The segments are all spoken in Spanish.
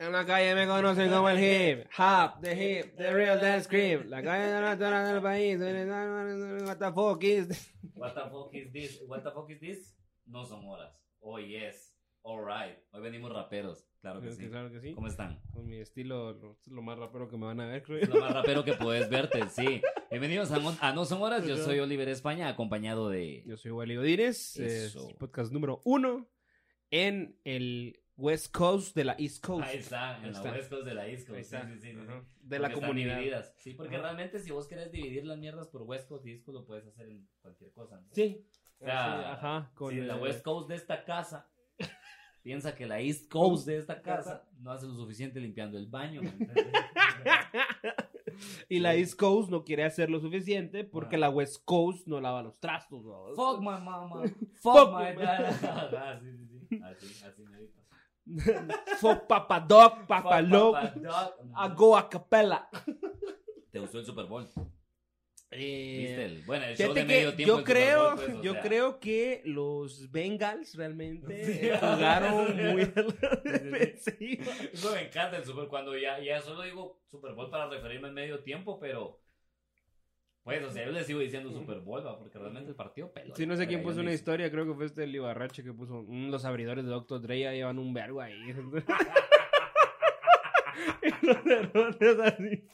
En la calle me conocen como el hip hop, the hip, the real dance creep. La calle de la zona del país. What the fuck is this? What the fuck is this? What the fuck is this? No son horas. Oh yes. Alright. Hoy venimos raperos. Claro que sí. Claro que sí. ¿Cómo están? Con mi estilo, lo, es lo más rapero que me van a ver, creo lo más rapero que puedes verte, sí. Bienvenidos a, No Son Horas. Yo soy Oliver España, acompañado de. Yo soy Wally Odines, es podcast número uno en el West Coast de la East Coast. Ahí está, en Ahí la está. West Coast de la East Coast. Sí, sí, sí. De la Porque comunidad. divididas. Sí, porque realmente si vos querés dividir las mierdas por West Coast y East Coast, lo puedes hacer en cualquier cosa. ¿no? Sí. O sea, ajá. Con si la el- West Coast de esta casa piensa que la East Coast de esta casa no hace lo suficiente limpiando el baño. ¿me y la East Coast no quiere hacer lo suficiente porque Ah. la West Coast no lava los trastos. ¿no? Fuck my mama. Fuck Fuck my dad. Ajá, sí, sí, sí. Así, así merito. Fuck Papa Dog, Papa Fuck Love, Papa Dog. I go a capella. ¿Te gustó el Super Bowl? Eh, ¿Viste? El, bueno, el show de medio tiempo. yo creo, Bowl, pues, yo sea. creo que los Bengals realmente Sí. jugaron muy a defensiva. Eso me encanta el Super cuando ya, ya solo digo Super Bowl para referirme al medio tiempo, pero pues, o sea, yo le sigo diciendo Super Bowl, ¿va? porque realmente el partido peló. Sí, no sé quién puso una historia, creo que fue este Libarrache que puso mm, los abridores de Dr. Dre ya llevan un vergo ahí. Los errores así.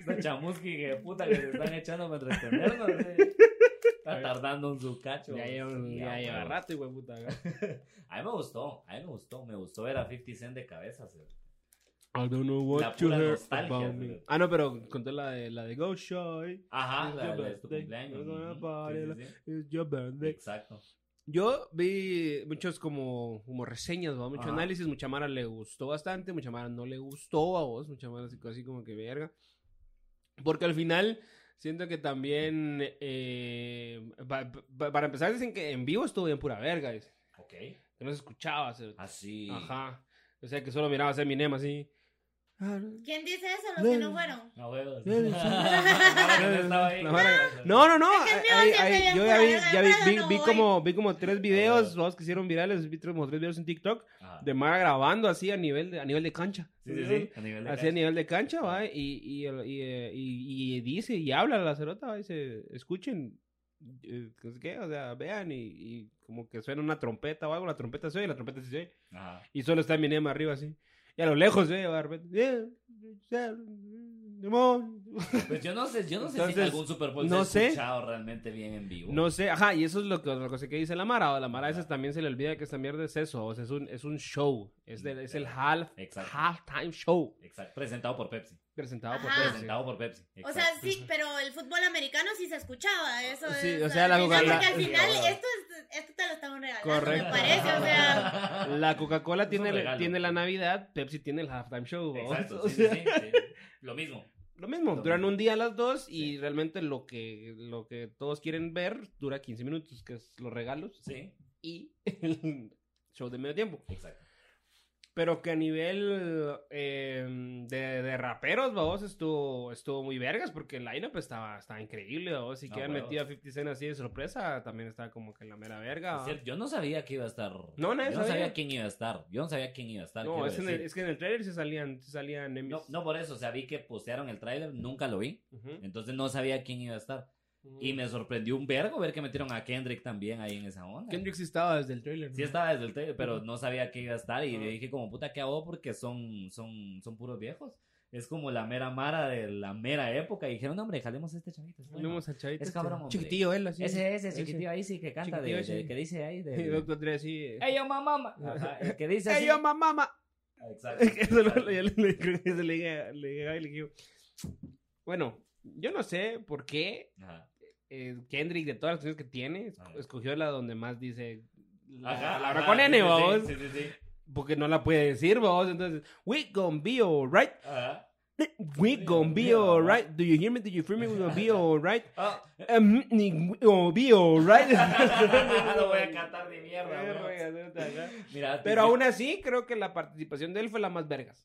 Esta chamusqui que puta que se están echando para entretenernos. eh. Está tardando en su cacho. Ya lleva, ya rato, güey, puta. A mí me gustó, a mí me gustó, me gustó ver a 50 Cent de cabeza. sí. I don't know what La you heard about me. Ah, no, pero conté la de, la de Go Shy. Ajá, It's la, de tu cumpleaños. Sí, birthday. Exacto. Yo vi muchos como, como reseñas, ¿va? mucho Ajá. análisis, mucha Mara le gustó bastante, mucha Mara no le gustó a vos, mucha Mara así, así como que verga. Porque al final siento que también, eh, pa- pa- para empezar dicen que en vivo estuvo bien pura verga, dicen, Ok. que no se escuchaba. Así. Ajá. O sea que solo miraba a Eminem así. ¿Quién dice eso? Los que no fueron. No huevos. No No, ay, ay, yo ya vi, ya vi, como, vi como tres videos, huevos. vos que hicieron virales, vi como tres videos en TikTok Ajá. de Mara grabando así a nivel de, a nivel de cancha. Sí, sí, sí. A nivel de Así a nivel de cancha, va, y, y, el- y, eh, y- y dice y habla la cerota, va, dice, escuchen, eh, sé qué, o sea, vean, y, y como que suena una trompeta o algo, la trompeta se oye, la trompeta sí se oye, Ajá. y solo está Eminem arriba así, y a lo lejos, eh, va, de repente, "Yeah, yeah, demon". Pues yo no sé, yo no sé si algún Super Bowl no se ha sé. escuchado realmente bien en vivo. No sé, ajá, y eso es lo que otra cosa que dice la Mara. o La Mara a veces también se le olvida que esta mierda es eso, o sea, es un, es un show, es, de- es el half, Exacto. halftime show Exacto. Presentado por Pepsi. presentado por Ajá. Pepsi. Presentado por Pepsi. O sea, Exacto. sí, pero el fútbol americano sí se escuchaba. Eso Sí, es, o sea, la eso, Coca- porque al final Sí, esto, es, esto te lo estaban regalando, Correcto. me parece. O sea, La Coca-Cola tiene, tiene la Navidad, Pepsi tiene el halftime show. ¿no? Exacto. O sí, sea, sí, sí, sí. Lo mismo. Lo mismo, Lo duran mismo. un día las dos y Sí. realmente lo que, lo que todos quieren ver dura 15 minutos, que es los regalos Sí. y el show de medio tiempo. Exacto. Pero que a nivel eh, de, de raperos, vamos, estuvo, estuvo muy vergas porque el lineup estaba, estaba increíble. Si No, que han huevos. metido a 50 Cent así de sorpresa, también estaba como que en la mera verga. Cierto, yo no sabía que iba a estar. No, nadie Yo no sabía sabía. quién iba a estar. Yo no sabía quién iba a estar. No, es, en el- es que en el trailer se salían, se salían no, no por eso. O sea, vi que postearon el tráiler, nunca lo vi. Entonces no sabía quién iba a estar. Y me sorprendió un vergo ver que metieron a Kendrick también ahí en esa onda. Kendrick sí estaba desde el trailer. Sí estaba desde el trailer, pero no sabía que iba a estar y le dije como puta que hago porque son, son, son puros viejos. Es como la mera mara de la mera época y dijeron, no, hombre, jalemos a este chavito. es bueno". Tenemos al chavito Es este, cabrón, hombre. Chiquitillo él, así. Ese, ese chiquitillo ahí sí que canta de, de- sí. que dice ahí Y de... Doctor Dre así. eh, ¡Ey, yo mamá! Ajá, el que dice así. ¡Ey, yo, mamá! Exacto. Eso le, dije, le dije, ay, le dije, Bueno, yo no sé por qué Ajá. Eh, Kendrick, de todas las canciones que tiene, Ajá. escogió la donde más dice la Ajá, palabra ajá, con N, sí, vamos. Sí, sí. Porque no la puede decir, vamos. Entonces, we gonna be alright. We gonna be alright. Do you hear me? Do you feel me? We gonna be alright. Ah, Um, be alright. no voy a cantar ni mierda. Mira, Pero aún así, creo que la participación de él fue la más vergas.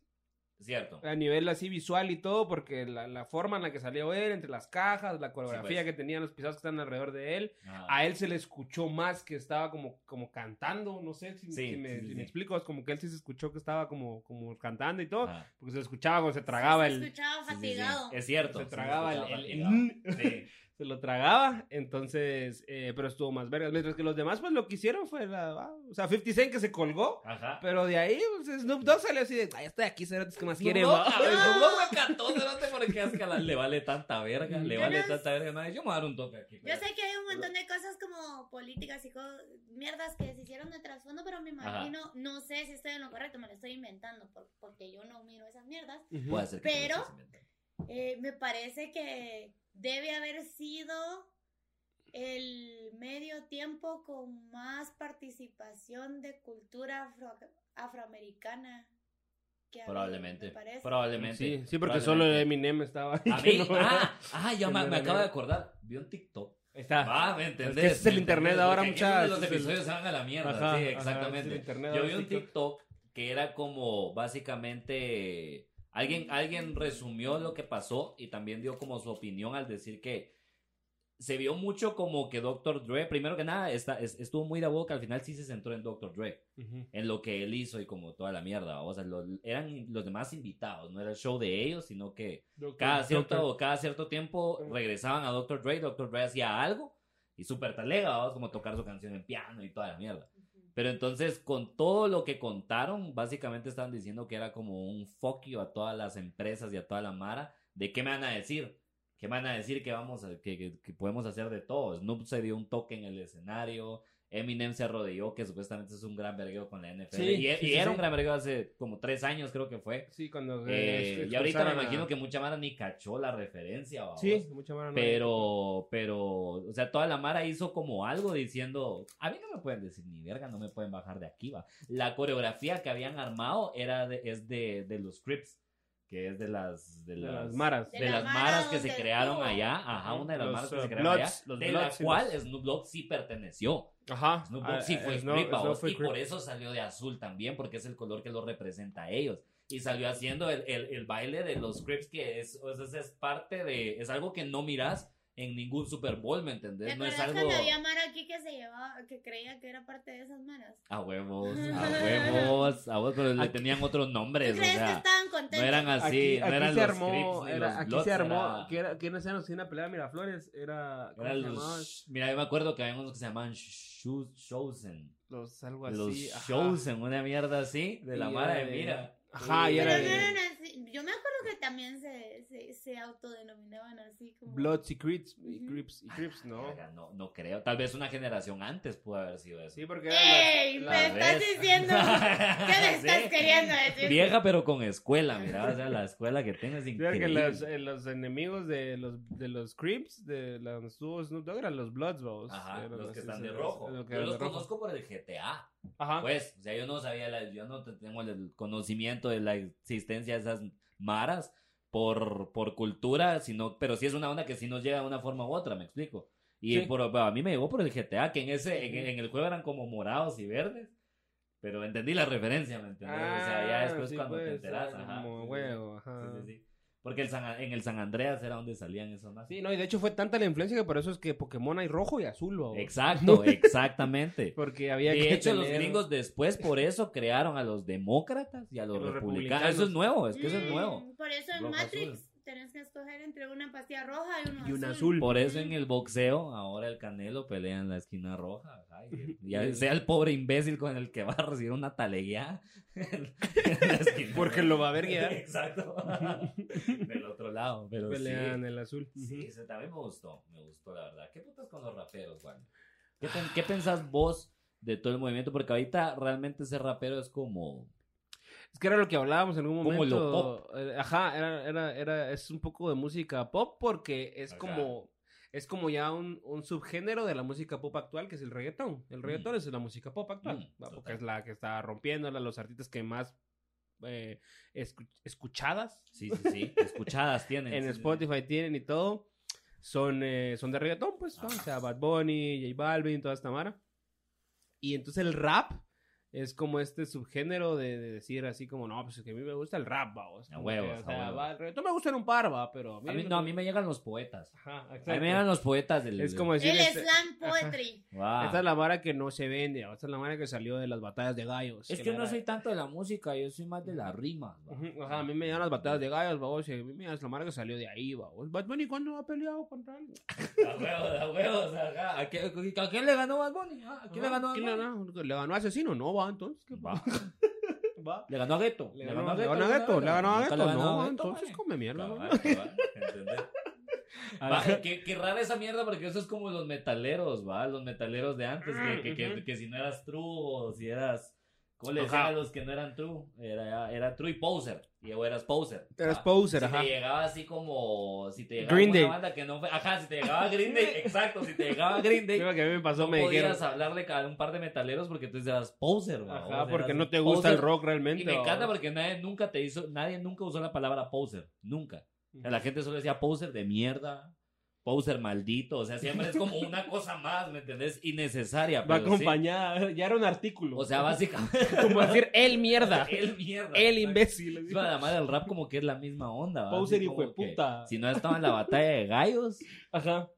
Cierto. a nivel así visual y todo, porque la, la forma en la que salió él, entre las cajas, la coreografía pues. que tenían los pisados que están alrededor de él, a él se le escuchó más que estaba como, como cantando, no sé si, Sí, si me, sí, sí, si sí. me explico, es como que él sí se escuchó que estaba como, como cantando y todo, porque se le escuchaba cuando se tragaba Se el... escuchaba Sí, sí, sí. fatigado. Es cierto. Se tragaba el- escuchaba el- fatigado. Sí. se lo tragaba, entonces, eh, pero estuvo más vergas, mientras que los demás pues lo que hicieron fue la, ah, o sea, 50 Cent que se colgó, Ajá. pero de ahí pues, Snoop Dogg salió así de, ay, estoy aquí, cerotes que más Dogg, va?" a ver, Snoop Dogg me cerote, porque es que le vale tanta verga, le vale no- tanta verga. madre, Yo me voy a dar un toque aquí. Yo sé que hay un montón de cosas como políticas y co- mierdas que se hicieron de trasfondo, pero me Ajá. imagino, no sé si estoy en lo correcto, me lo estoy inventando por- porque yo no miro esas mierdas. Puede ser que Pero-. Eh, me parece que debe haber sido el medio tiempo con más participación de cultura afro- afroamericana. que Probablemente. Probablemente. Sí, sí, porque solo. Eminem estaba ahí. A mí, no- ah, ah, ya me, me acabo de acordar. Vi un TikTok. Ahí está. Va, ¿me entendés? que ese es el ¿Me internet entendés? ahora, es muchachos, Los es episodios se van a la mierda. Ajá, sí, exactamente. es Yo vi un TikTok. TikTok que era como básicamente alguien alguien resumió lo que pasó y también dio como su opinión al decir que se vio mucho como que Dr. Dre, primero que nada, está, es- estuvo muy de boca, al final sí se centró en Dr. Dre, en lo que él hizo y como toda la mierda, o sea, lo- eran los demás invitados, no era el show de ellos, sino que cada cierto, Doctor. cada cierto tiempo regresaban a Dr. Dre, Dr. Dre hacía algo y súper talega, como tocar su canción en piano y toda la mierda. Pero entonces, con todo lo que contaron, básicamente estaban diciendo que era como un you a todas las empresas y a toda la mara. ¿De qué me van a decir? ¿Qué me van a decir que vamos a, que, que- que podemos hacer de todo? Snoop se dio un toque en el escenario. Eminem se arrodilló, que supuestamente es un gran vergueo con la NFL. Sí, y sí, y sí, era un gran vergueo hace como tres años, creo que fue. Sí, cuando... Eh, eh, y ahorita me a- imagino que mucha mara ni cachó la referencia. ¿va Sí, mucha mara no- Pero, pero, o sea, toda la Mara hizo como algo diciendo, a mí no me pueden decir ni verga, no me pueden bajar de aquí, va. La coreografía que habían armado era de, es de, de los Crips, que es de las, de De las, las maras. de De la las Mara maras que se crearon estuvo. allá, ajá, una de las Los, maras que se uh, crearon Bloods, allá, los de Bloods la cual los- Snoop Dogg sí perteneció. Ajá. Snoop Dogg sí Ah, fue Snoop- Snoop fue y por eso salió de azul también, porque es el color que lo representa a ellos. Y salió haciendo el, el, el baile de los Crips, que es, o sea, es parte de, es algo que no miras en ningún Super Bowl, ¿me ¿Te entendés? No es algo... cuando había Mara aquí que se llevaba, que creía que era parte de esas maras? A huevos, a huevos, a huevos, pero le Aquí- tenían otros nombres, ¿Tú o crees que sea, estaban no contentos? eran así, Aquí, no aquí eran se los armó, era- los aquí Bloods, se armó, era- que era, ¿quiénes eran los que iban a pelear a Miraflores? Era, ¿cómo eran se llamaban? los, mira, yo me acuerdo que había unos que se llamaban Chosen, Los, algo los así, ajá. Chosen, una mierda así, de la Y mara era de de- mira. Ajá, y era no de eran así. Yo me acuerdo que también se, se, se autodenominaban así como... Bloods y Crips, y. Crips, y Crips, no. Verga, no, no creo, tal vez una generación antes pudo haber sido eso. Sí, porque ¡Ey! las- Me las- estás ves. diciendo... ¿Qué me estás Sí. queriendo decir? Vieja pero con escuela, mira, o sea, la escuela que tienes increíble. los, eh, los enemigos de los, de los Crips, de estuvo Snoop Dogg, eran los Bloods, vamos. Ajá, Eran los que están de rojo. los que Yo los rojo. conozco por el GTA. Ajá. Pues, o sea, yo no sabía, la- yo no te- tengo el conocimiento de la existencia de esas maras por, por cultura, sino, pero sí es una onda que sí nos llega de una forma u otra, me explico. Y Sí. por, a mí me llegó por el GTA, que en ese, en, en el juego eran como morados y verdes. Pero entendí la referencia, ¿me entiendes? o sea, ya Ah, después sí, cuando te pues, enteras, era ajá. como sí, sí, huevo, sí, ajá. sí, sí. Porque el San- en el San Andreas era donde salían esos más. Sí, no, y de hecho fue tanta la influencia que por eso es que Pokémon hay rojo y azul. Exacto, exactamente. Porque había De que hecho, los gringos después por eso crearon a los demócratas y a los, republicanos. republicanos. Eso es nuevo, es que eso es Mm, nuevo. Por eso en Matrix azul. Tenés que escoger entre una pastilla roja y uno Y un azul. azul. Por eso en el boxeo, ahora el Canelo pelea en la esquina roja. ajá, y- Ya sea el pobre imbécil con el que va a recibir una taleguía. en la esquina Porque roja. lo va a ver guiar. Exacto. Del otro lado, pero Pelean sí. el azul. Sí, ese también me gustó, me gustó la verdad. ¿Qué putas con los raperos, Juan? ¿Qué, pen- qué pensás vos de todo el movimiento? Porque ahorita realmente ser rapero es como... Es que era lo que hablábamos en algún Como momento. lo pop. Eh, Ajá, era, era, era, es un poco de música pop porque es Ajá. como, es como ya un, un subgénero de la música pop actual que es el reggaetón. El reggaetón es la música pop actual, Mm, porque total. es la que está rompiéndola, los artistas que más eh, escu- escuchadas Sí, sí, sí. Escuchadas tienen. en sí, sí, sí. Spotify tienen y todo, son, eh, son de reggaetón, pues, o sea, Bad Bunny, J Balvin, toda esta mara. Y entonces el rap es como este subgénero de, de decir así como, no, pues es que a mí me gusta el rap, va. O sea, A como que, huevos, o sea, a huevos. va, el reggaetón me gusta en un par, va, pero... A mí, no, a mí me llegan los poetas. Ajá, A mí me llegan los poetas del... Es como decir... El este- slam poetry. Esta es la vara que no se vende, esta es la vara que salió de las batallas de gallos. Es que la no vara- soy tanto de la música, yo soy más de las rimas. va. Ujú, Ajá, a mí me llegan las batallas de gallos, babos, y a mí me es la marca que salió de ahí, babos. Bad Bunny, ¿cuándo ha peleado contra alguien? A huevos, a huevos, ajá. ¿A quién, a quién le ganó Bad Bunny? Ah, ¿A quién le ganó Bad ¿Quién le Bunny? ganó? ¿Le ganó Asesino? No, va, entonces. ¿qué Va. va? Le ganó a Gueto. Le ganó, le ganó a Gueto, le ganó a Gueto, le ganó no, a entonces vale. come mierda, ¿no? Cabal, cabal, ¿entendés? Va, qué, qué rara esa mierda porque eso es como los metaleros, ¿va? Los metaleros de antes, que, que, que, que si no eras true o si eras... ¿Cómo le decían Ajá. a los que no eran true? Era, era true y poser. Y o eras poser. Eras poser, si ajá. te llegaba así como... Si te llegaba Green una Day. banda que no fue... Ajá, si te llegaba Green Day, exacto. Si te llegaba Green Day, Creo que a mí me pasó, no me dijeron. podías hablarle a un par de metaleros porque tú eras poser, ¿va? Ajá, Vos porque no te gusta el rock realmente. Y me encanta porque nadie nunca te hizo, nadie nunca usó la palabra poser, nunca. O sea, la gente solo decía poser de mierda, poser maldito, o sea, siempre es como una cosa más, ¿me entendés? Innecesaria. Va pero sí. acompañada, ya era un artículo. O sea, básicamente. como decir el mierda, el mierda. el imbécil. La madre del rap como que es la misma onda. ¿va? Poser hijo de puta. Si no estaba en la batalla de gallos, Ajá.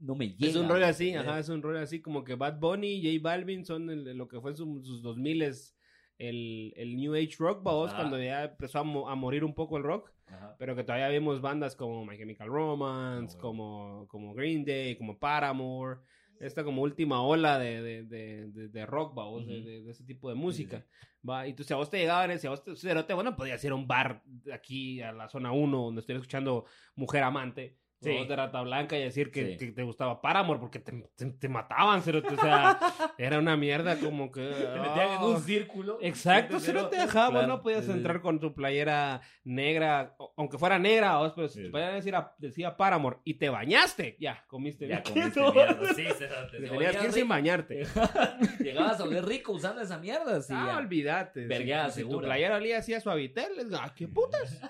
no me llega. Es un ¿me así, ajá, es un rollo así como que Bad Bunny y J Balvin son el- lo que fue en su- sus 2000 es el, el New Age Rock, vamos, Ah. cuando ya empezó a, mo- a morir un poco el rock, Ajá. pero que todavía vimos bandas como My Chemical Romance, Ah, bueno. como, como Green Day, como Paramore, esta como última ola de, de, de, de- de rock, vamos, de, Ujú. de- de ese tipo de música. Va, y tú, si a vos te llegaban, si a vos te, cerote, bueno, podía ser un bar aquí a la zona 1 donde estuviera escuchando Mujer Amante. Sí. o de Rata Blanca y decir que, Sí. que te gustaba Paramore porque te, te, te mataban, cerote, o sea, era una mierda como que... Te metían en un círculo. Exacto, si no te cerotes, dejaba, claro. no podías entrar con tu playera negra, o- aunque fuera negra, vos, pero si Sí. tu playera decía, decía Paramore y te bañaste, ya, comiste Ya comiste mierda. Sí, Te tenías que ir sin bañarte. Llegabas a oler rico usando esa mierda. Sí, ah, ya. olvídate. Vergueada, si, si tu playera olía así a suavitel, les- ah, ¿qué putas?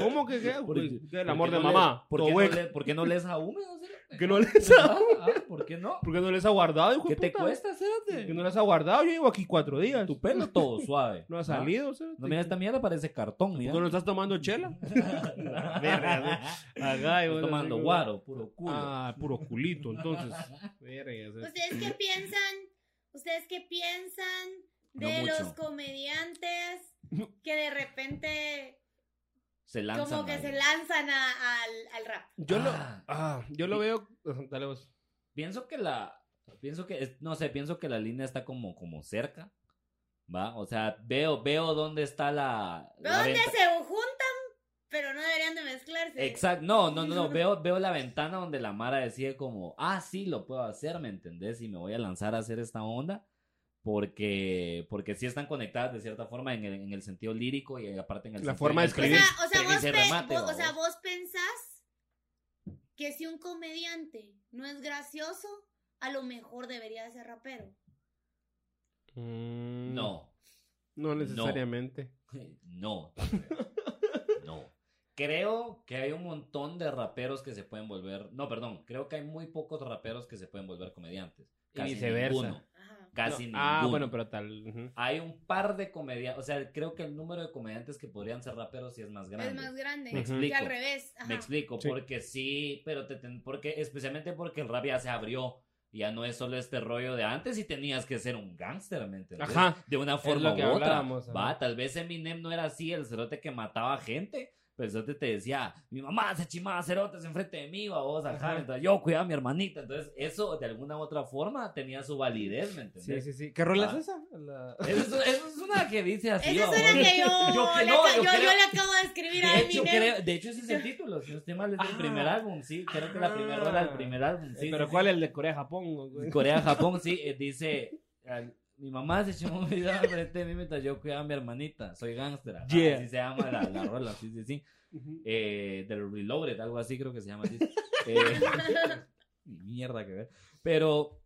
¿Cómo que qué? ¿qué? El ¿por amor de no le- mamá. ¿Por qué, no le, ¿Por qué no lees a Ah, ah, ¿Por qué no? ¿Por qué no les ha guardado, hijo ¿Qué te puta? cuesta, cerote? Que no les ha guardado, yo llevo aquí cuatro días. Tu pelo todo suave. No ha ¿Ah? salido, cerote. No, mira, esta mierda parece cartón, ¿Por mira. qué no estás tomando chela? Verga, Acá, Estoy tomando guaro, puro culo. Ah, puro culito, entonces. Verga. ¿Ustedes qué piensan? ¿Ustedes qué piensan de los comediantes que de repente Se lanzan. como que ahí. se lanzan a- al, al rap? Yo lo, Ah. ah, yo lo veo. Dale vos. Pienso que la. Pienso que. No sé, pienso que la línea está como, como cerca. ¿Va? O sea, veo, veo dónde está la. ¿Veo la dónde venta- se juntan? Pero no deberían de mezclarse. Exacto, no, no, no, no, veo, veo la ventana donde la Mara decide como, ah, sí, lo puedo hacer, ¿me entendés? Y me voy a lanzar a hacer esta onda, porque, porque sí están conectadas de cierta forma en el, en el sentido lírico y aparte en el La sentido- forma de O escribir. sea, o sea, vos, y remate, vos- o sea, vos pensás que si un comediante no es gracioso, a lo mejor debería ser rapero. Mm, No, No necesariamente. no, no. Creo que hay un montón de raperos que se pueden volver, no, perdón, creo que hay muy pocos raperos que se pueden volver comediantes. Y Casi viceversa. ninguno. Casi No, Ah, ninguno. bueno, pero tal. Hay un par de comediantes, o sea, creo que el número de comediantes que podrían ser raperos sí es más grande. Es más grande. Me Que explico. al revés. Ajá. Me explico, Sí. porque sí, pero te ten- porque especialmente porque el rap ya se abrió. Ya no es solo este rollo de antes y tenías que ser un gángster, ¿me entiendes? Ajá. De una Es forma lo que u otra. hablábamos, ajá. Va, tal vez Eminem no era así, el cerote que mataba gente. Cerote te decía, mi mamá se chimaba cerotes enfrente de mí, va vos, ajá. Ajá. Entonces yo cuidaba a mi hermanita. Entonces eso de alguna u otra forma tenía su validez, ¿me Sí, entiendes? sí, sí. ¿Qué rola Ah. es esa? La- Eso, es- eso es una que dice así. Esa es la que yo, Yo que no, yo yo, creo- yo le acabo de escribir a De hecho, Eminem. creo- de hecho, ese es el título. Si no estoy mal, es del Ah. primer álbum. Sí, creo que la primera rola del primer álbum. Sí, Eh, pero sí, ¿cuál sí. es el de Corea-Japón? güey? Corea, Japón, sí. eh, dice: al- Mi mamá se echó un video frente de mí mientras yo cuidaba a mi hermanita. Soy gángster. Ah, Yeah. Así se llama la, la rola. Sí, sí, sí. Eh, del Reloaded, algo así creo que se llama así. Eh, mierda que ver. Pero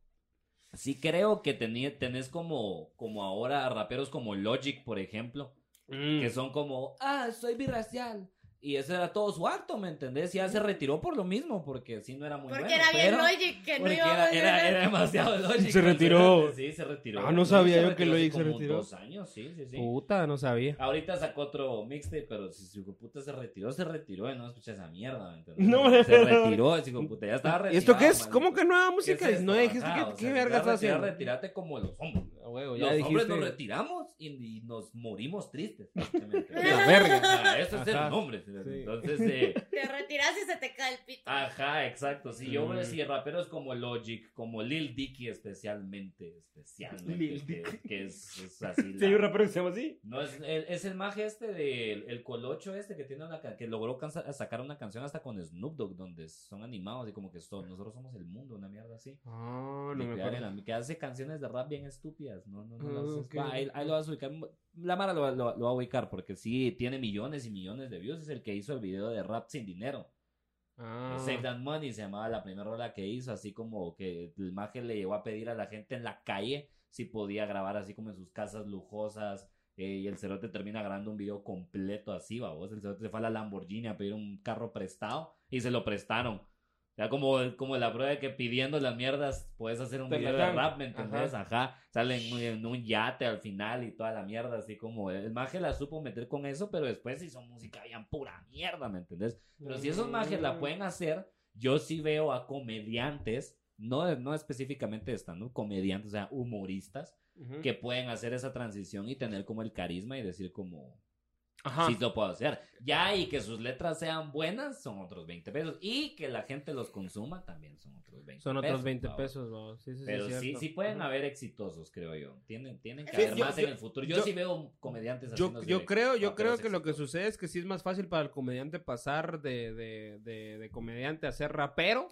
sí creo que tení- tenés como, como ahora raperos como Logic, por ejemplo. Mm. que son como, ah, soy birracial. Y ese era todo su acto, ¿me entendés? Y ya se retiró por lo mismo, porque sí no era muy Porque bueno. era bien Logic que no porque iba a era, era, demasiado lógico. Se retiró. Sí, se retiró. Ah, no sabía yo que Logic se retiró. Dos años, sí, sí, sí. Puta, no sabía. Ahorita sacó otro mixtape, pero si su hijo de puta se retiró, se retiró y no escucha esa mierda, ¿me entiendes? No, se retiró, ese hijo de puta, ya estaba retirado. ¿Y esto qué es? ¿Cómo que nueva ¿Qué música? es esto? no dijiste sea, verga ya estás haciendo. Retírate como los hombres. A huevo, Los hombres nos retiramos y, y nos morimos tristes. La verga. Ah, eso es ser un hombre. Sí. Entonces, eh, Te retiras y se te cae el pito. Ajá, exacto. Sí, yo Mm. veo sí, raperos como Logic, como Lil Dicky especialmente, especialmente, Lil que, que es, es así. Sí, hay un rapero que se llama así. no, es el, es el maje este del el colocho este que tiene una que logró cansa- sacar una canción hasta con Snoop Dogg donde son animados y como que son, nosotros somos el mundo, una mierda así. Ah, no De me que, acuerdo. que hace canciones de rap bien estúpidas, no, no, no, Ah, las- ok. va, ahí, ahí lo vas a ubicar. La Mara lo, lo- lo va a ubicar porque sí, tiene millones y millones de views, es el que hizo el video de rap sin dinero. Ah. Save That Money se llamaba la primera rola que hizo, así como que el maje le llegó a pedir a la gente en la calle si podía grabar así como en sus casas lujosas. eh, y el cerote termina grabando un video completo así, vos. El cerote se fue a la Lamborghini a pedir un carro prestado y se lo prestaron. Como, como la prueba de que pidiendo las mierdas puedes hacer un Te video de rap, ¿me entendés? Ajá. Sale en, un- en un yate al final y toda la mierda, así como el maje la supo meter con eso, pero después hizo música bien pura mierda, ¿me entendés? Pero si esos mages la Mm. pueden hacer, yo sí veo a comediantes, no, no específicamente estando comediantes, o sea, humoristas, que pueden hacer esa transición y tener como el carisma y decir como, Ajá. sí lo puedo hacer. Ya, y que sus letras sean buenas, son otros 20 pesos. Y que la gente los consuma, también son otros 20 Son otros 20 vamos. pesos, vamos. Sí, sí, sí, Pero sí, sí pueden haber exitosos, creo yo. Tienen, tienen que Sí, haber yo- más yo- en el futuro. Yo, yo- sí veo comediantes Yo, yo creo, yo creo que lo que sucede es que sí es más fácil para el comediante pasar de, de, de, de comediante a ser rapero,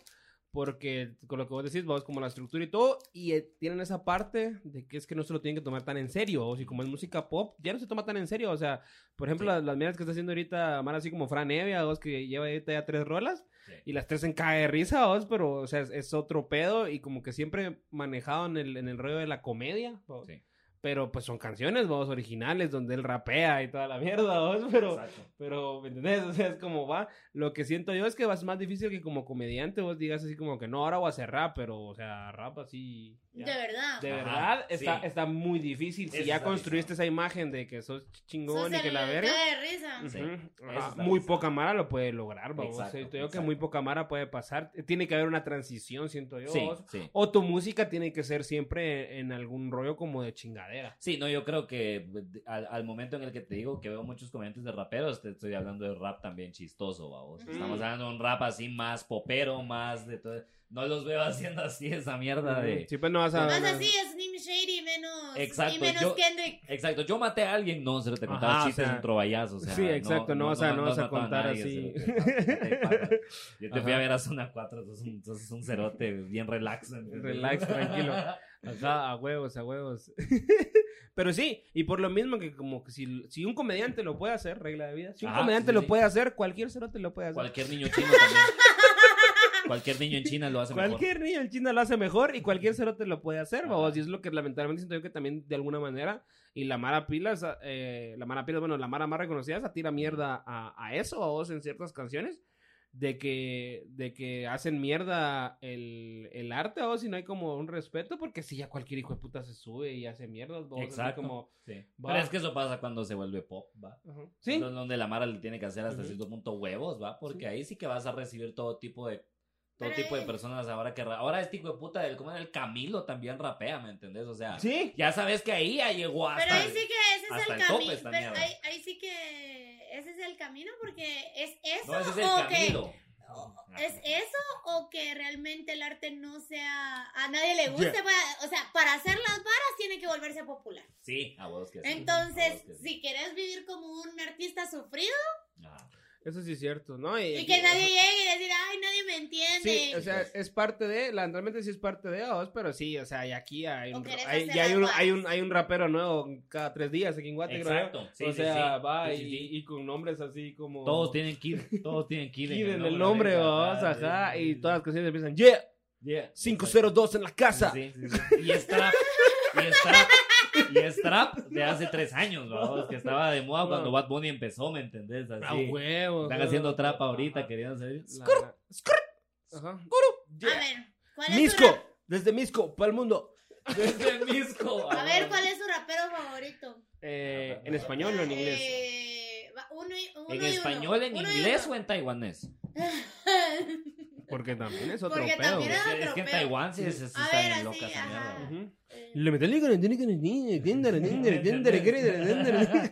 porque con lo que vos decís, vos como la estructura y todo, y eh, tienen esa parte de que es que no se lo tienen que tomar tan en serio, o si como es música pop, ya no se toma tan en serio, o sea, por ejemplo, Sí. las, las mierdas que está haciendo ahorita, Amar así como Fran Evia, vos que lleva ahorita ya tres rolas, Sí. y las tres en cae de risa, vos, pero, o sea, es, es otro pedo, y como que siempre manejado en el, en el rollo de la comedia, vos. Sí. Pero pues son canciones, vos, originales, donde él rapea y toda la mierda, vos, pero, Exacto. pero, ¿me entendés? O sea, es como va. Lo que siento yo es que es más difícil que como comediante vos digas así como que no, ahora voy a hacer rap, pero, o sea, rap así. ya. De verdad. De Ajá, verdad, está, sí. está muy difícil. Si Eso ya construiste esa imagen de que sos chingón Sos y que la verga. de risa. Sí, eso Ajá, está muy bizarro. poca mara lo puede lograr, vamos. Exacto, Siento yo que exacto. muy poca mara puede pasar. Tiene que haber una transición, siento yo. Sí, vos. sí. O tu música tiene que ser siempre en algún rollo como de Sí, no, yo creo que al, al momento en el que te digo que veo muchos comediantes de raperos, te estoy hablando de rap también chistoso, vamos. Ujú. Estamos hablando de un rap así más popero, más de todo. No los veo haciendo así esa mierda de... Sí, pues no vas a. Más así es Slim Shady menos. Exacto, Y menos yo- Kendrick. Exacto, yo maté a alguien, no, se lo te contaba Ajá, o chistes sea, en trovallazo, o sea, sí, exacto, no vas a- no vas a contar nadie, así. cerote, Yo te fui a ver a Zona 4, sos un, sos un cerote bien relax. ¿entendés? Relax, tranquilo. Ajá, a huevos, a huevos. Pero sí, y por lo mismo que como que si, si un comediante lo puede hacer, regla de vida, si un Ajá, comediante sí, lo sí. puede hacer, cualquier cerote lo puede hacer. Cualquier niño chino también. Cualquier niño en China lo hace mejor. Cualquier niño en China lo hace mejor y cualquier cerote lo puede hacer, babos. Y es lo que lamentablemente siento yo que también de alguna manera, y la Mara Pilas, eh, la Mara Pilas, bueno, la Mara más reconocida, se tira mierda a, a eso, babos, en ciertas canciones, de que, de que hacen mierda el, el arte, babos, y no hay como un respeto, porque si ya cualquier hijo de puta se sube y hace babos, así Exacto. como... Sí. Pero es que eso pasa cuando se vuelve pop, ¿va? Ajá. Sí, Entonces, donde la Mara le tiene que hacer hasta Ujú. cierto punto huevos, ¿va? Porque Sí. ahí sí que vas a recibir todo tipo de todo Pero tipo de personas ahora que ra- ahora este hijo de puta del como el Camilo también rapea, ¿me entendés? O sea, sí. ya sabes que ahí ya llegó hasta Pero ahí sí que ese es hasta el el camino. Pero ahí, ahí sí que ese es el camino porque es eso No, ese es el o que es eso o que realmente el arte no sea a nadie le guste, Yeah. para- o sea, para hacer las varas tiene que volverse popular. Sí, a vos que sí. Entonces, vos que sí. si quieres vivir como un artista sufrido Ajá. Eso sí es cierto, ¿no? y que nadie llegue y decir, "Ay, nadie me entiende." Sí, o sea, es parte de, la, realmente sí es parte de vos, pero sí, o sea, y aquí hay un, hay, ya hay un, hay un, hay un rapero nuevo cada tres días aquí en Guate, creo. Exacto. Sí, o sí, sea, sí. va Sí, y, sí, sí. y con nombres así como... Todos tienen kid, todos tienen kid, Kid en el nombre, vos, ajá, y todas las canciones empiezan, yeah, Yeah. 502 en la casa. Sí, sí, sí. Y es trap, y es trap, es trap de hace tres años, ¿no? que estaba de moda cuando Bad Bunny empezó, ¿me entendés? A Así. huevo. Están haciendo trap ahorita, querían hacer. La- la- Ajá. A ver, ¿cuál es su Misco, rap- desde Misco, para el mundo. Desde Misco. A ver, ¿cuál es su rapero favorito? Eh, ¿En español o en inglés? Eh, va, uno y, uno ¿En y uno. español, en Uno inglés o en taiwanés? Porque también es otro Porque pedo. también Es otro es que en. Taiwán sí, sí, sí A está ver, bien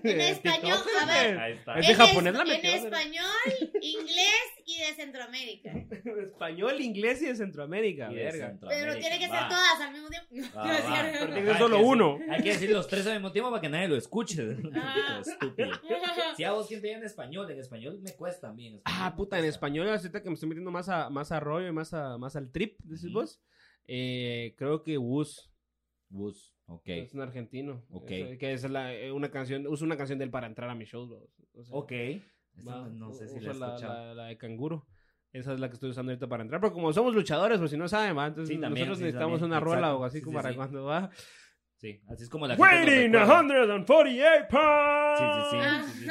En español, a ver. Ahí está. Es de en japonés la En español, inglés y de Centroamérica. Español, inglés y de Centroamérica, verga. Centroamérica. Pero tiene que ser Va. todas al mismo tiempo. No tiene que ser Hay solo decir- uno. Hay que decir los tres al mismo tiempo para que nadie lo escuche. Ah. Estúpido. Si a vos quien te en español, en español me cuesta también. Ah, puta, en español, ahorita que me estoy metiendo más a, más a rollo y más, a, más al trip, decís vos. Eh, creo que Bus Bus, ok. es un argentino. Ok. Es- que es la, eh, una canción, uso una canción de él para entrar a mi show. bro. O sea, Ok. Esta va, no sé si la he la, escuchado. la- de canguro. Esa es la que estoy usando ahorita para entrar. Pero como somos luchadores, pues si no saben, ¿va? entonces Sí, también, nosotros sí, necesitamos también. una rola Exacto. o así Sí, como para cuando va. Sí, así es como la gente Waiting recuerda. 148 pounds. Sí, sí, sí. Sí, sí, sí.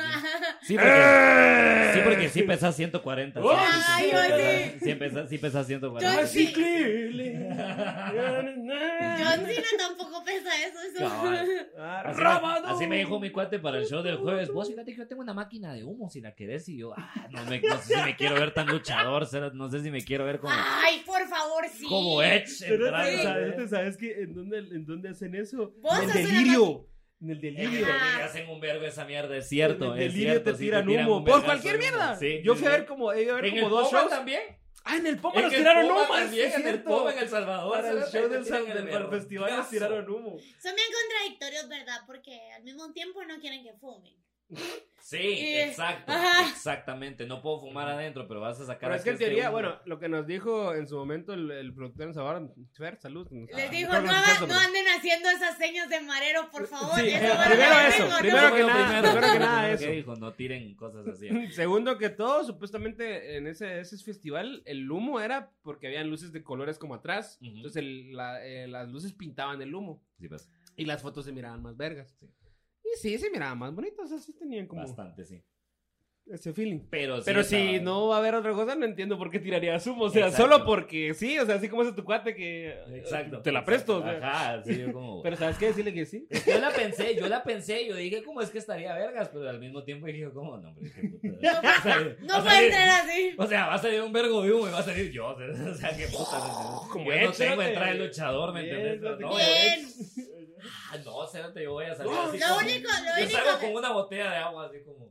Sí, porque, ¡Eh! sí, porque sí pesas 140. sí, ¡Oh, sí, sí, Ay, sí, sí. Pesas, sí pesas 140. Yo Así sí. clearly. John Cena tampoco pesa eso. eso. Cabal. Ah, Así, así me dijo mi cuate para el show del jueves. Vos fíjate que yo tengo una máquina de humo si la querés. Y yo, ah, no, me, no sé si me quiero ver tan luchador. No sé si me quiero ver como, Ay, por favor, sí. como Edge. Pero ¿sabes, ¿sabes? ¿sabes, ¿sabes qué? ¿En dónde, ¿En dónde hacen eso? Vos en delirio. En el En delirio. el- hacen un vergo esa mierda, es cierto. En el es delirio cierto, te sí, tiran humo. Por cualquier mierda. Sí, Yo sí, fui a ver como, ido a ver En como el dos shows. también. Ah, en el Poma En nos el tiraron humo. también, en el. Poma, en El Salvador. Para el show del, festival nos tiraron humo. Son bien contradictorios, ¿verdad? Porque al mismo tiempo no quieren que fumen. Sí, exacto. ajá. Exactamente. No puedo fumar adentro, pero vas a sacar Pero es que en este teoría, bueno, lo que nos dijo en su momento el, el productor en Sabor, Fer, salud. Les dijo, no, anden haciendo esas señas de marero, por favor. Sí, eso va a primero eso, vergo, primero ¿no? que nada, primero que nada eso. dijo, no tiren cosas así. Segundo que todo, supuestamente en ese, ese festival el humo era porque habían luces de colores como atrás. Entonces el- la- eh, las luces pintaban el humo Sí, pues, y las fotos se miraban más vergas. Y sí, se miraban más bonitas, así tenían como bastante, sí. ese feeling. Pero, sí Pero si no va a haber otra cosa, no entiendo por qué tirarías humo. O sea, Exacto. solo porque sí, o sea, así como es tu cuate que Exacto. te la presto. o sea. Ajá, sí, yo como... Pero ¿sabes qué? Decirle que sí. Yo la pensé, yo la pensé, yo dije, ¿cómo es que estaría vergas? Pero al mismo tiempo dije, ¿cómo? No, hombre, qué puta. No, puede entrar así. O sea, va a salir un vergo de humo y va a salir yo. O sea, qué puta. Como yo no échate. tengo entrada de luchador, ¿me entiendes? No, Bien. Ah, no, cérate, yo voy a salir No, así. Lo como- único, lo Yo único salgo que- con una botella de agua, así como.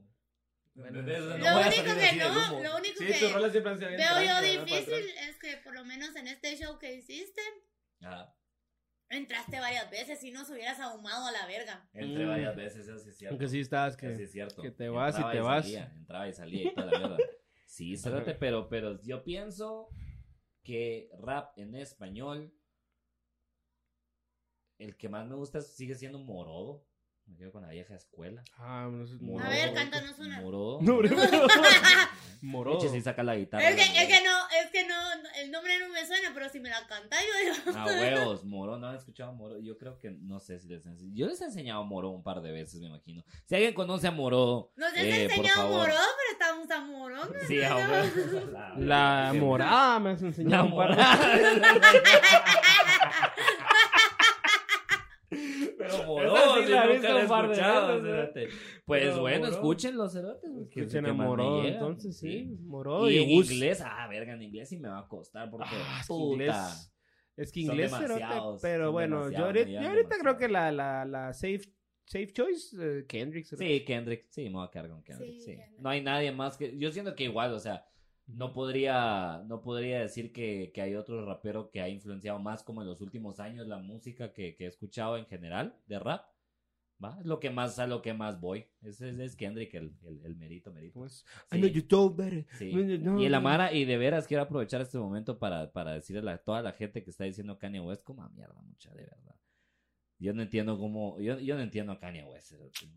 ¿me Bueno, No Lo único que no, lo único Sí, que siempre veo yo difícil es que por lo menos en este show que hiciste, Ajá. entraste varias veces y nos hubieras ahumado a la verga. Entré Mm. varias veces, eso sí es cierto. Aunque sí estás que... Eso sí es cierto. que te vas y Entraba te vas. Salía, entraba y salía y toda la mierda. Sí, cérate, pero, pero yo pienso que rap en español, el que más me gusta sigue siendo Morodo. Me quedo con la vieja escuela. Ah, no sé. Morodo. A ver, cántanos una. Morodo. No, bro. Morodo. Eche, sí saca la guitarra. Es que, es que no, es que no, el nombre no me suena, pero si me la canta yo digo. Ah, huevos, Moro, no han escuchado a Moro. Yo creo que no sé si les he enseñado. Yo les he enseñado a Moro un par de veces, me imagino. Si alguien conoce a Moro. Nos has eh, por enseñado favor. morón, pero estamos a morón. Sí, a huevos. La morada me has La enseñado de- morada. Pero Moro, Esa sí sí, la he nunca visto la he un par de escuchado. veces, cerote. Pues Pero bueno, escúchenlo, cerotes. Escuchen el a que más me Morodo, llega. entonces sí. Morodo Y y, en Gus. inglés, ah, verga, en inglés sí me va a costar porque. Ah, es que puta. inglés. Es que inglés, cerote, pero bueno, yo ahorita, yo creo que la, la, la safe, safe choice, eh, Kendrick. Sí, Kendrick. Sí, me voy a quedar con Kendrick. Sí, Sí, Kendrick. No hay nadie más que. Yo siento que igual, o sea, no podría, no podría decir que, que hay otro rapero que ha influenciado más como en los últimos años la música que, que he escuchado en general de rap. ¿Va? Es lo que más, a lo que más voy. Ese es, es Kendrick, el, el, el merito, merito. ¿Cómo es? Sí. I know you told better. Sí. No, Y el. Amara, y de veras quiero aprovechar este momento para, para decirle a toda la gente que está diciendo Kanye West como a mierda, mucha, de verdad. Yo no entiendo cómo, yo, yo no entiendo a Kanye West,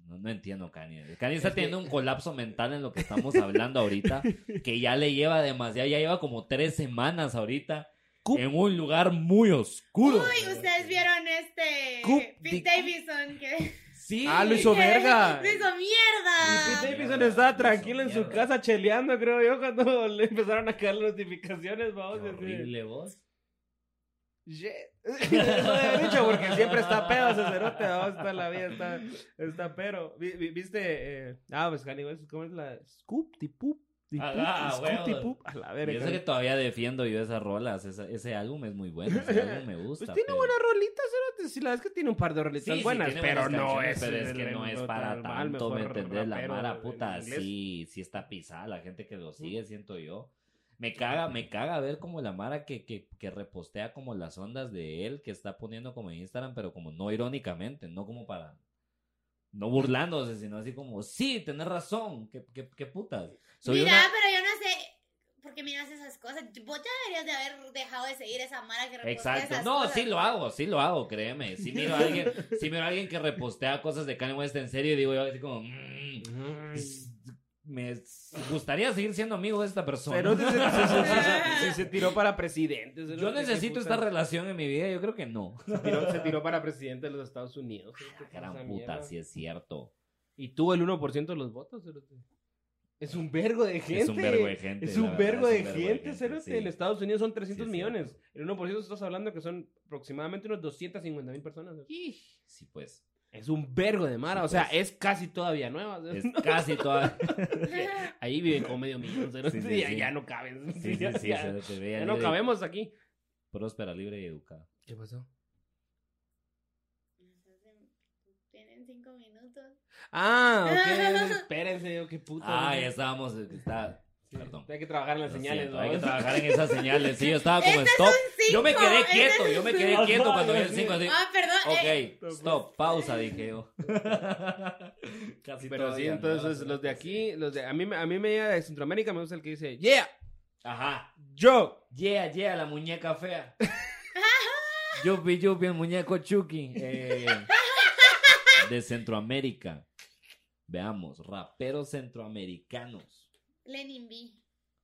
no, no entiendo a Kanye. Kanye está Es que- teniendo un colapso mental en lo que estamos hablando ahorita, que ya le lleva demasiado, ya lleva como tres semanas ahorita en un lugar muy oscuro. Uy, ustedes vieron este Coop Pete Davidson que, Sí. Ah, lo hizo verga. lo hizo mierda. Pete Davidson estaba tranquilo en su casa cheleando, creo yo, cuando le empezaron a caer las notificaciones, vamos. Qué horrible vos. Shit. Eso había dicho porque siempre está pedo ese cerote, vamos, está la vida, está, está pero. Vi- vi- ¿Viste? eh, ah, pues West, ¿cómo es la? Scoop, tipup, huevos. tipup, a la verga. eso que todavía defiendo yo esas rolas. esa- ese álbum es muy bueno. Ese álbum me gusta. Pues tiene pero- buenas rolitas, cerote, sí, la es que tiene un par de rolitas Sí, buenas, pero no es. Pero es el- que no es para tanto, ¿me entendés? La en puta, sí, sí está pisada. La gente que lo sigue, siento yo. Me caga, me caga ver como la Mara que, que, que repostea como las ondas de él que está poniendo como en Instagram, pero como no irónicamente, no como para. No burlándose, sino así como, sí, tenés razón, qué, qué, qué putas. Soy Mira, una- pero yo no sé por qué miras esas cosas. Vos ya deberías de haber dejado de seguir esa mara que repostea Exacto. esas No, cosas. sí lo hago, sí lo hago, créeme. Si miro a alguien, si miro a alguien que repostea cosas de Kanye West en serio y digo yo así como, mm, me gustaría seguir siendo amigo de esta persona. Cerote se, se- se- se- se- se tiró para presidente. Yo necesito esta relación en mi vida, yo creo que no. Se tiró, se tiró para presidente de los Estados Unidos. cerote, Gran esa puta, sí es cierto. Y tuvo el 1% de los votos. Es un vergo de gente. Es un vergo de gente. Es un verdad, vergo es de un vergo gente, cerote. sí. En Estados Unidos son 300 Sí, es millones. cierto. El 1% estás hablando que son aproximadamente unos 250 mil personas. Sí, pues. Es un vergo de mara. Sí, o sea, pues. es casi todavía nueva. Es casi toda. Ahí viven como medio millón. cerote, Sí, sí, ya, sí. ya no caben. Sí, sí, ya, sí, no cabemos aquí. Próspera, libre y educada. ¿Qué pasó? Tienen cinco minutos. Ah, ok. Espérense, yo qué puta. Ah, ya estábamos. Está... Perdón. Hay que trabajar en las Lo señales, siento, ¿no? hay que trabajar en esas señales. Sí, yo estaba como Este es stop. Yo me quedé este quieto, yo me quedé cinco. quieto cuando vi el 5 así. Ah, perdón. eh, Ok, stop, pausa, dije yo. Casi Pero sí, entonces no, los de sí. aquí, los de a mí me- a mí me llega de Centroamérica me gusta el que dice, "Yeah, Ajá. yo." Yeah, yeah, la muñeca fea. Yupi, yupi, el muñeco Chucky. eh, de Centroamérica. Veamos, raperos centroamericanos. Lenin B.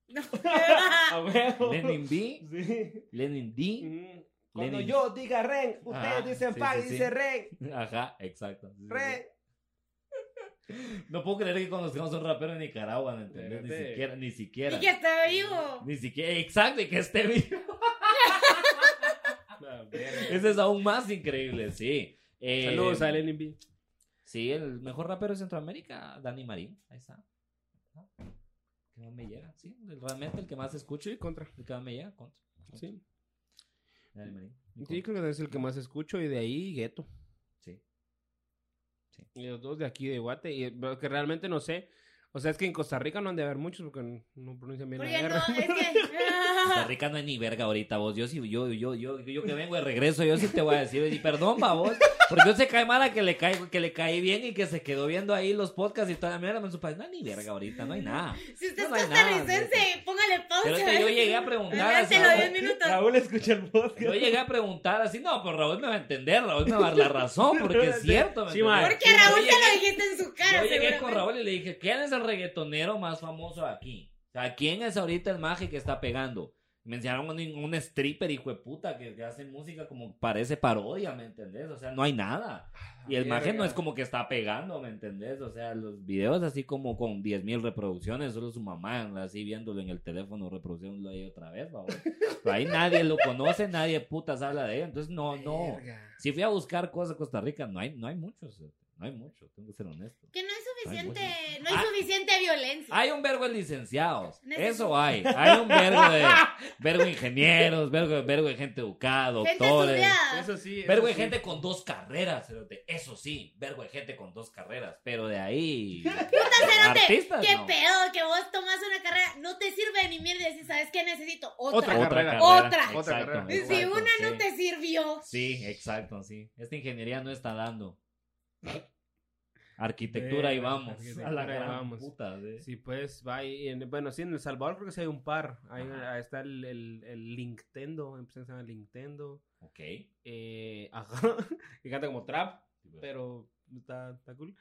No. Lenin B, Sí. Lenin D. Mm. Cuando Lenin. yo diga ren, ustedes Ajá, dicen sí, dice ren, Ajá, exacto. Ren. No puedo creer que conozcamos a un rapero en Nicaragua, ¿me entiendes? Ni siquiera, ni siquiera. Y que está vivo. Ni siquiera, exacto, y que esté vivo. Eso es aún más increíble, sí. Eh, Saludos a Lenin B. Sí, el mejor rapero de Centroamérica, Dani Marín. Ahí está. Ajá. Que más me llega, sí. Realmente el que más escucho. Sí, contra. El que más me llega, contra. Sí. Dani Marín. Sí, creo que es el que más escucho y de ahí Gueto. Sí. Y los dos de aquí de Guate. Y pero que realmente no sé. O sea, es que en Costa Rica no han de haber muchos porque no- no pronuncian bien la no, R. es que. Costa Rica no es ni verga ahorita, vos. Yo sí, yo, yo, yo, yo que vengo de regreso, yo sí te voy a decir, y perdón, va, vos. Porque yo se cae mala que le cae, que le caí bien y que se quedó viendo ahí los podcasts y toda la mierda. me supo, No hay ni verga ahorita, no hay nada. Si usted No, es no nada, costarricense, póngale pausa. Pero es que yo llegué a preguntar así. Adelántelo 10 minutos. Raúl escucha el podcast. Yo llegué a preguntar así, no, pero Raúl me va a entender, Raúl me va a dar la razón, porque es cierto. ¿me Sí. Porque a Raúl te lo dijiste en su cara. Yo llegué con. Raúl y le dije, ¿quién es el reggaetonero más famoso aquí? O sea, ¿quién es ahorita el mago que está pegando? Me enseñaron un, un stripper, hijo de puta, que, que hace música como parece parodia, ¿me entendés? O sea, no hay nada. Y el mago no es como que está pegando, ¿me entendés? O sea, los videos así como con 10.000 reproducciones, solo su mamá así viéndolo en el teléfono, reproduciéndolo ahí otra vez, vamos. Pero ahí nadie lo conoce, nadie putas habla de él. Entonces, no, no. Si fui a buscar cosas de Costa Rica, no hay, no hay muchos. eh, No hay muchos, tengo que ser honesto. Que no hay suficiente, Ay, no hay Ah. suficiente violencia. Hay un vergo de licenciados. Necesito- Eso hay. Hay un vergo de vergo de ingenieros, vergo, vergo de gente educada, Gente doctores. estudiada. Eso sí. eso Vergo de gente con dos carreras, cerote. eso sí, vergo de gente con dos carreras, pero de ahí cerote, artistas ¿Qué no. pedo que vos tomas una carrera? No te sirve ni mierda y decís, ¿sabes qué necesito? Otra. Otra otra carrera. carrera. Otra. Exacto, Otra carrera. Si una no te sirvió. Sí, exacto, sí. Esta ingeniería no está dando. Arquitectura ahí Verga, vamos. arquitectura A la gran vamos. puta, sí. Sí, pues va y en- bueno, sí, en El Salvador creo que sí hay un par. Ahí, ahí está el, el, el Nintendo, empresa se llama Nintendo. Ok. Eh, ajá, que canta como trap, pero está, está cool.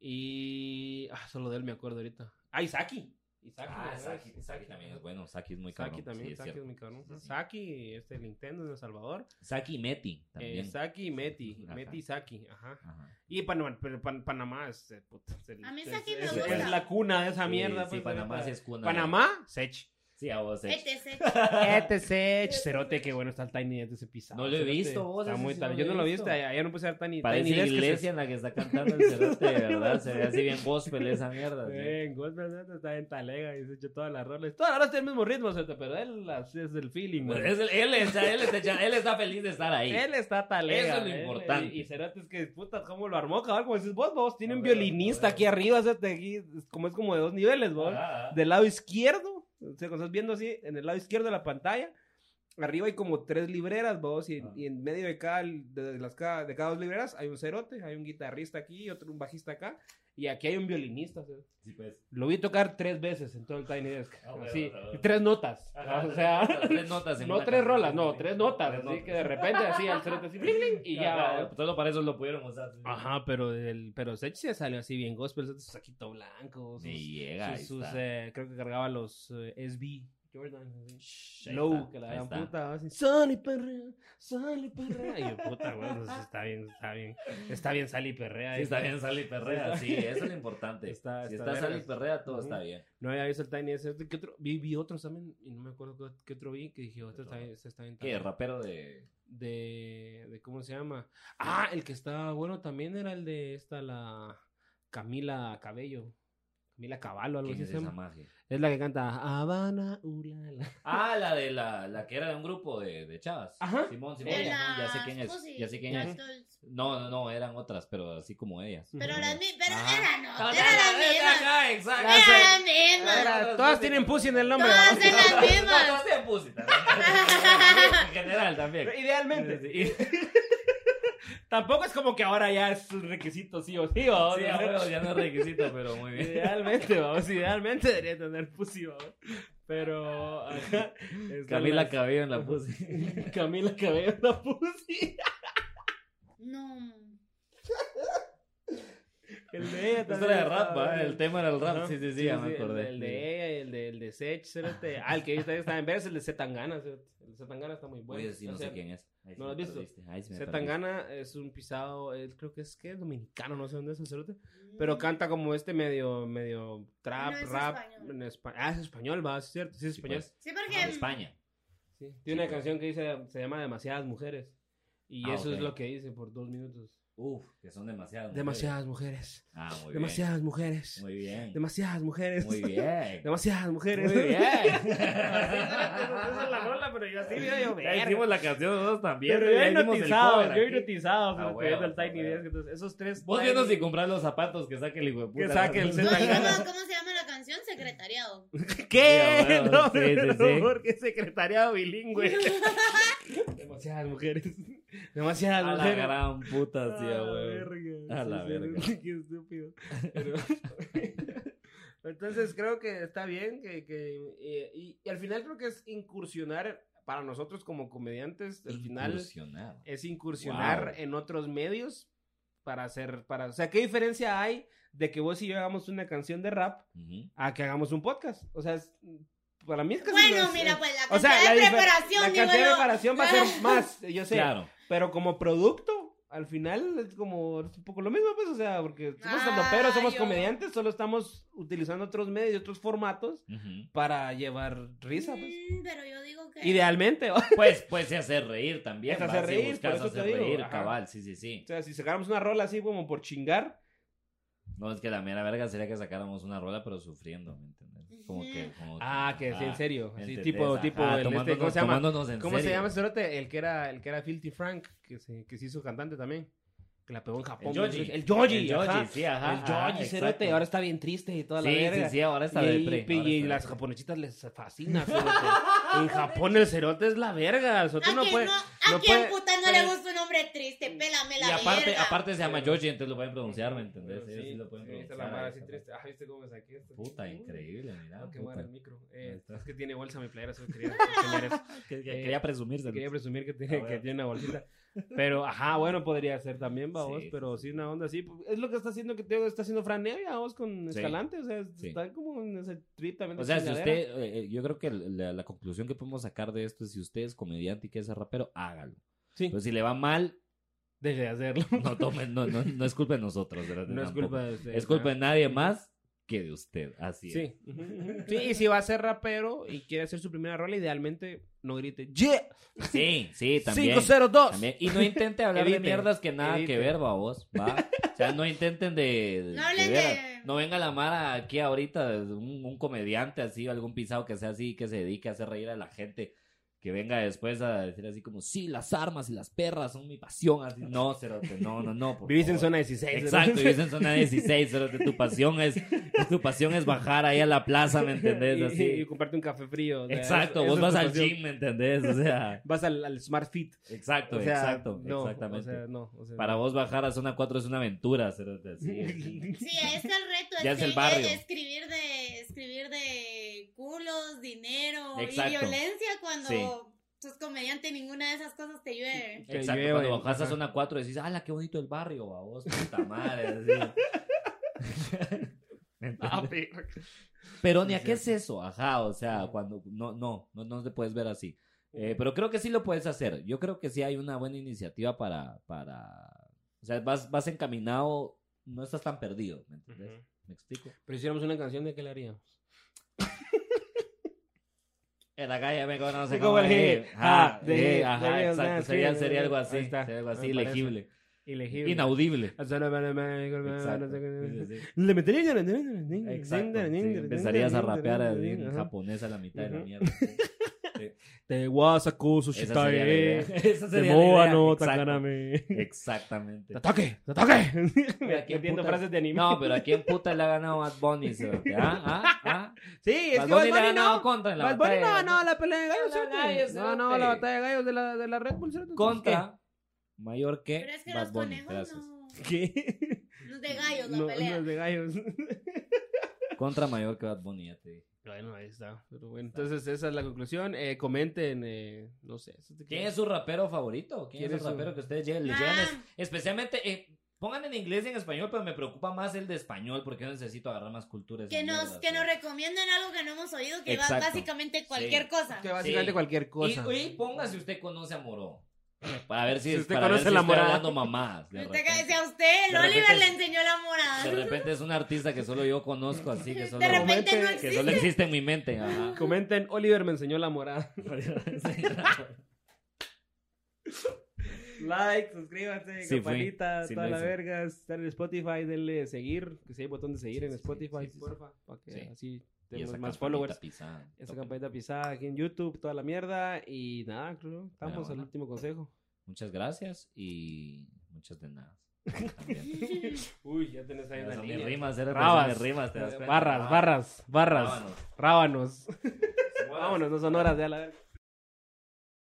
Y ah, solo de él me acuerdo ahorita. Ah, Isaki. Y Saki, Ah. Saki, Saki también es bueno. Saki es muy Saki cabrón. también, sí, es Saki es cierto. muy cabrón. Sí, sí. Saki, este Nintendo en El Salvador. Saki y Meti Eh, también. Saki y Meti. Ajá. Meti y Saki, ajá. Ajá. Y Panamá, pero Pan- Panamá es, eh, puta, es el- A mí es- Saki me es- gusta. es la cuna de esa Sí, mierda. Sí, pues, Panamá es cuna. Panamá, Sech. Sí, a vos, eh. etc. Este Sech, cerote, qué bueno está el Tiny Desk ese pisado. No lo he cerote. visto, vos, Está muy sí tal- no Yo no lo he visto. ayer no puse a ver Tiny, Parece Tiny Desk. que se- iglesia en la que está cantando el cerote, de verdad. Se ve así bien gospel esa mierda. sí. Eh, Gospel está en talega y se echó todas las rolas. Todas las rolas tienen el mismo ritmo, cerote, pero él así es el feeling. Es él, está, él, está, él está feliz de estar ahí. Él está talega. Eso es lo él- importante. Y, y Cerote es que, puta, ¿cómo lo armó, cabrón? Como dices vos, vos, tiene un ver, violinista aquí arriba, cerote, aquí, es como es como de dos niveles, vos. Ajá. Del lado izquierdo, o sea, estás viendo así, en el lado izquierdo de la pantalla, arriba hay como tres libreras, vos, y, en- Ah. y en medio de cada, de, las, cada, de cada dos libreras hay un cerote, hay un guitarrista aquí, otro un bajista acá, y aquí hay un violinista. Sí, pues. Lo vi tocar tres veces en todo el Tiny Desk, Ah, bueno, así, bueno. tres notas, Ajá. o sea... tres notas. en No tres canción. rolas, no, tres notas. Tres así notas. que de repente así el cerote así, bling, bling, y ya. Va. Solo para eso lo pudieron usar. sí. Ajá, pero el, pero Sech se salió así bien gospel, su saquito blanco, sus, Y llega, sus, sus, eh, creo que cargaba los eh, SB Jordan, así. Low, que la está. puta, así, sal y perrea, sal y perrea. Y yo, puta, bueno, está bien, está bien, está bien sal y perrea. Sí, eh. está bien, sal y perrea. Sí, eso es lo importante. Está- si está sal y perrea, todo está bien. No había visto el Tiny ese, ¿qué otro? Vi, vi otros también, y no me acuerdo qué, qué otro vi, que dije, otro está este está bien. ¿Qué? también. ¿Rapero de.? de, de cómo se llama. Ah, el que estaba bueno también era el de esta la Camila Cabello. Camila Caballo, algo ¿Quién así se llama. magia? Es la que canta Habana, ulala. Ah, la de la, la que era de un grupo de, de chavas. Ajá. Simón, Simón. Ya sé quién es. Pussy, Ya sé quién es. No, no, no, eran otras, pero así como ellas. Pero Ujú. las mi- pero Ajá. era no, Ah, era la ya, misma. Era la misma. Era- todas tienen pussy en el nombre. Todas ¿no? en las mismas. No, sí, pussy también. En general también. Idealmente. Tampoco es como que ahora ya es un requisito sí o sí, vamos. sí, a huevo, ya no es requisito, pero muy bien. Idealmente, vamos, idealmente debería tener pussy, vamos. Pero están Camila las- Cabello en la pussy. Camila Cabello en la pussy. No. El de ella Esto también era de rap, bien. El tema era el rap. Sí, sí, sí, ya me el acordé. El de ella y el de, el de Sech, cerote. Ah, el que ahorita está en ver es el de Zetangana. cerote. El de Zetangana está muy bueno. Oye, sí, no O sé sea, quién es. Ahí ¿no lo has visto? Zetangana es un pisado, él creo que es que es dominicano, no sé dónde es el cerote. Pero canta como este medio, medio trap, No, es rap. español. En espa- ah, es español, va, es cierto, sí es Sí, español. pues. Sí, En porque España. Sí. Tiene Sí, una pues. canción que dice, se llama Demasiadas Mujeres. Y Ah, eso es ok. lo que dice por dos minutos. Uf, que son demasiadas. Demasiadas mujeres. Ah, muy Demasiadas mujeres. Muy bien. Demasiadas mujeres. Muy bien. Demasiadas mujeres. Muy bien. Esa es la rola, pero yo así, mira, yo, Ya hicimos la canción nosotros también. Pero yo hipnotizado, yo hipnotizado, Ah, pero viendo el Tiny. Desk, entonces esos tres... Vos viendo si comprar los zapatos que saque el hijo de puta. Que saque el No, Zetangana. ¿y ¿cómo, ¿Cómo se llama la canción? Secretariado. ¿Qué? No, sí, sí, porque secretariado bilingüe. Demasiadas mujeres. Demasiadas A la gran puta, sí, A a la verga. A la Sí. Qué estúpido. Pero- Entonces creo que está bien que, que eh, y, y al final creo que es incursionar para nosotros como comediantes. Al final Incursionar. es incursionar Wow. en otros medios para hacer, para, o sea, ¿qué diferencia hay de que vos y yo hagamos una canción de rap Ujú. a que hagamos un podcast? O sea, es- para mí es casi Bueno, no es- mira, pues la o sea, cantidad la de difer- preparación, la cantidad de preparación va a ser más, yo sé, Claro. Pero como producto, al final es como es un poco lo mismo, pues, o sea, porque somos Ah, pero somos yo- comediantes, solo estamos utilizando otros medios y otros formatos para llevar risa, pues. Mm, Pero yo digo que. Idealmente, o Pues, pues, se hace reír también. Hacer sí, reír, por eso te hacer digo, reír, ajá. cabal, sí, sí, sí. sea, si sacáramos una rola así como por chingar, No, es que la mera verga sería que sacáramos una rola, pero sufriendo, ¿me entiendes? Como que. Como ah, que sí, en serio, así tipo, Ajá, tipo, el este, ¿cómo se llama? ¿Cómo se llama ese cerote? El que era, el que era Filthy Frank, que se, que se hizo cantante también. Que la pegó en Japón. El Yoji. El El ajá. sí, ajá, El exacto. cerote, ahora está bien triste y toda la Sí, verga. sí, sí, ahora está y, de y- pre. y las japonesitas les fascina, cerote. en Japón el cerote es la verga. Nosotros ¿A no quién, puede, no, ¿a no quién puede- puta no le gusta triste, pélame la Y aparte, verga. aparte se llama Yoshi, entonces lo pueden pronunciar, ¿me entendés? Ellos sí sí, lo pueden pronunciar. la mara ahí así está. triste. Ah, ¿viste cómo me saqué esto? Puta, increíble, mira. No, qué mal el micro. Eh, es que tiene bolsa mi playera, solo quería. Que- que Eh, Quería presumirse. Quería presumir que tiene, Ah, bueno. que tiene una bolsita. Pero, ajá, bueno, podría ser también, vamos, Sí, pero sí, una onda así. pues, Es lo que está haciendo que te está haciendo Fran Nevia, vos, con Sí. Escalante. O sea, Sí. está como en ese trip también. O sea, si usted, eh, eh, yo creo que la, la conclusión que podemos sacar de esto es si usted es comediante y quiere ser rapero, hágalo. Sí, Pero si le va mal, deje de hacerlo. no tomen, no, no, no es culpa de nosotros, ¿verdad? No es culpa de usted. Es culpa de nadie más que de usted. Así es. Sí. Ujú. Sí, y si va a ser rapero y quiere hacer su primera rola, idealmente no grite ¡Yeah! Sí, sí, también. 502. También. Y no intente hablar de mierdas que nada evite. que ver, babos, ¿va? O sea, no intenten de... de- No hablen de- No venga la Mara aquí ahorita, un, un comediante así, algún pisado que sea así, que se dedique a hacer reír a la gente, que venga después a decir así como, sí, las armas y las perras son mi pasión, así. No, cerote, no, no, no. por Vivís en zona 16. ¿no? Exacto, vivís en zona 16, cerote, tu pasión es, tu pasión es bajar ahí a la plaza, ¿me entendés? Y, Así. y comprarte un café frío. o sea, Exacto, eso- vos eso vas al pasión. gym, ¿me entendés? O sea, Vas al, al Smart Fit. exacto, O sea, exacto, no, exactamente. O sea, no, o sea, Para vos bajar a zona 4 es una aventura, cerote, así. Sí, ahí está el reto. Ya es el barrio. es- Escribir de, escribir de culos, dinero Exacto. y violencia cuando Sí. sos comediante ninguna de esas cosas te llueve. Que Exacto, cuando bajas a zona 4 decís, ¡ala, qué bonito el barrio, a vos, puta madre! pero- ni a qué es eso, ajá, o sea, cuando, no, no, no, no te puedes ver así. Eh, pero creo que sí lo puedes hacer. Yo creo que sí hay una buena iniciativa para, para, o sea, vas, vas encaminado, no estás tan perdido, ¿me entiendes? ¿Me explico? Pero si hiciéramos una canción, ¿de qué le haríamos? En la calle me conoce Sí, como como el el hit. Ajá, Ah, de- ajá, de- de- exacto. Sería, sería algo así, sería algo así, ilegible. Ilegible. Inaudible. Le metería Empezarías a rapear en japonés a la mitad de la mierda. Te wasaku Esa sería la idea. sushitae. Esa sería la no takaname. Exactamente. ¡Ataque! ¡Ataque! Mira, ¿quién Metiendo frases de anime. No, pero ¿a quién puta le ha ganado Bad Bunny? ¿Ah? ¿Ah? ¿Ah? Sí, es Bad que Bunny Bad le ha Bunny ganado contra en la Bad Bunny no ganó la pelea de gallos. La cerote. gallos, No, no, la batalla de gallos de la, de la Red Bull. Contra mayor que Pero es que Bad los Bunny. conejos Gracias. no. ¿Qué? No es de gallos la pelea. no es de gallos. Contra mayor que Bad Bunny, ya te dije. Bueno, ahí está. Pero bueno, entonces esa es la conclusión. Eh, comenten, eh, no sé. ¿Quién es su rapero favorito? ¿Quién, ¿Quién es el su- rapero que ustedes? Les Ah. es- especialmente, eh, pongan en inglés y en español, pero me preocupa más el de español porque yo necesito agarrar más culturas. Que nos, que nos recomienden algo que no hemos oído, que va básicamente cualquier Sí. cosa. Que básicamente Sí. cualquier cosa. Y, y ponga si usted conoce a Moró. Para ver si, Si usted para ver si la estoy morada. hablando mamás. De Usted que decía usted, el De Oliver repente le enseñó la morada. de repente es un artista que solo yo conozco, así que solo, De repente no Comente- que existe. solo existe en mi mente. Ajá. Comenten, Oliver me enseñó la morada. Like, suscríbanse, Sí, fui. campanita, Sí, toda la hice. verga. Estar en Spotify, denle seguir, que si hay botón de seguir en Sí, Spotify, sí, sí, porfa, para que Sí. así tenemos esa más followers. pisada, Esa campanita pisada aquí en YouTube, toda la mierda. Y nada, creo, estamos Pero al bueno. último consejo. Muchas gracias y muchas de nada. Uy, ya tenés ahí una línea. rimas, eran Rabas. rimas, te das cuenta. Barras, barras, barras. Rábanos. Vámonos. Vámonos, no son horas, ya la verga.